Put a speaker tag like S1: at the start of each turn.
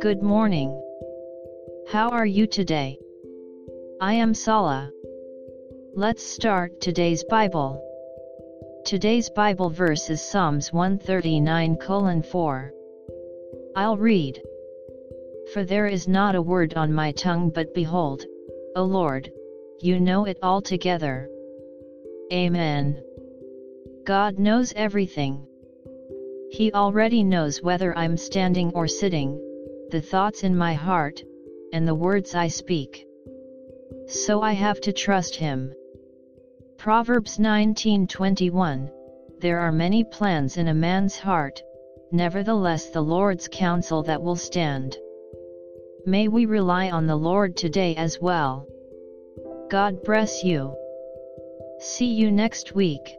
S1: Good morning. How are you today? I am Sala. Let's start today's Bible. Today's Bible verse is Psalms 139 4. I'll read. For there is not a word on my tongue but behold, O Lord, you know it altogether. Amen. God knows everything. He already knows whether I'm standing or sitting, the thoughts in my heart, and the words I speak. So I have to trust Him. Proverbs 19:21 There are many plans in a man's heart, nevertheless the Lord's counsel that will stand. May we rely on the Lord today as well. God bless you. See you next week.